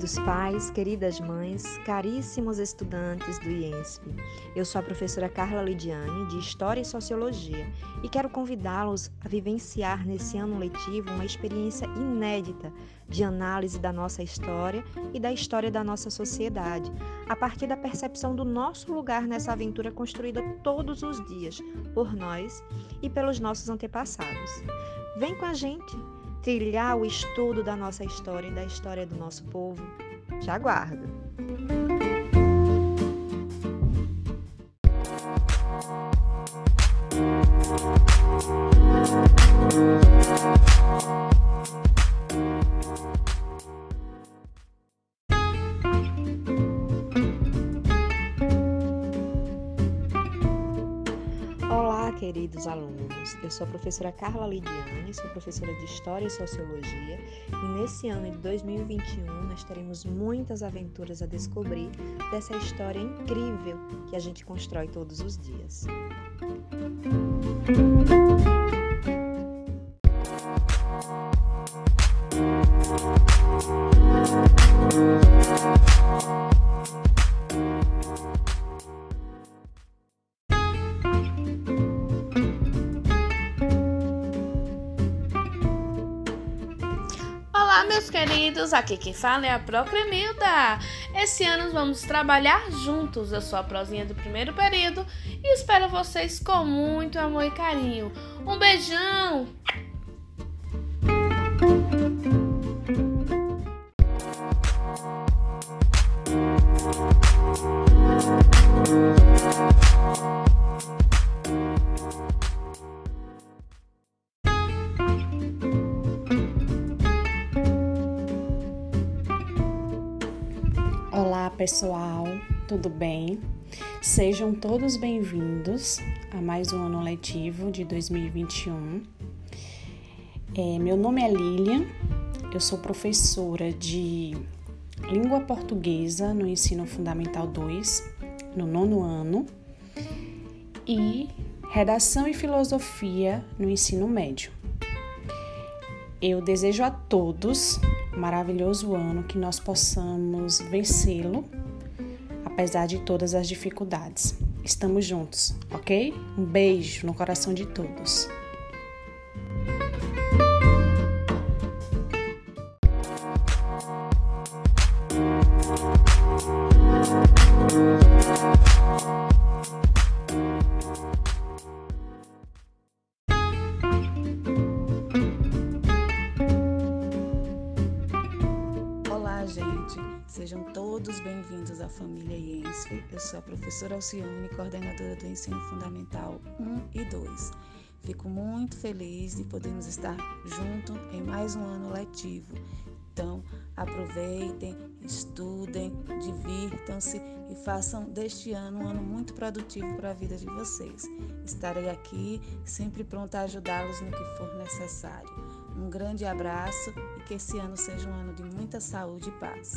Queridos pais, queridas mães, caríssimos estudantes do IENSP, eu sou a professora Carla Lidiane, de História e Sociologia, e quero convidá-los a vivenciar nesse ano letivo uma experiência inédita de análise da nossa história e da história da nossa sociedade, a partir da percepção do nosso lugar nessa aventura construída todos os dias por nós e pelos nossos antepassados. Vem com a gente! Trilhar o estudo da nossa história e da história do nosso povo? Te aguardo! Queridos alunos. Eu sou a professora Carla Lidiane, sou professora de História e Sociologia, e nesse ano de 2021 nós teremos muitas aventuras a descobrir dessa história incrível que a gente constrói todos os dias. Olá, meus queridos! Aqui quem fala é a própria Milda. Esse ano vamos trabalhar juntos. Eu sou a prosinha do primeiro período e espero vocês com muito amor e carinho. Um beijão! Pessoal, tudo bem? Sejam todos bem-vindos a mais um ano letivo de 2021. É, meu nome é Lilian, eu sou professora de Língua Portuguesa no Ensino Fundamental 2, no nono ano, e Redação e Filosofia no Ensino Médio. Eu desejo a todos maravilhoso ano, que nós possamos vencê-lo, apesar de todas as dificuldades. Estamos juntos, ok? Um beijo no coração de todos. Sejam todos bem-vindos à família IENSF. Eu sou a professora Alcione, coordenadora do Ensino Fundamental 1 e 2. Fico muito feliz de podermos estar juntos em mais um ano letivo. Então, aproveitem, estudem, divirtam-se e façam deste ano um ano muito produtivo para a vida de vocês. Estarei aqui sempre pronta a ajudá-los no que for necessário. Um grande abraço e que esse ano seja um ano de muita saúde e paz.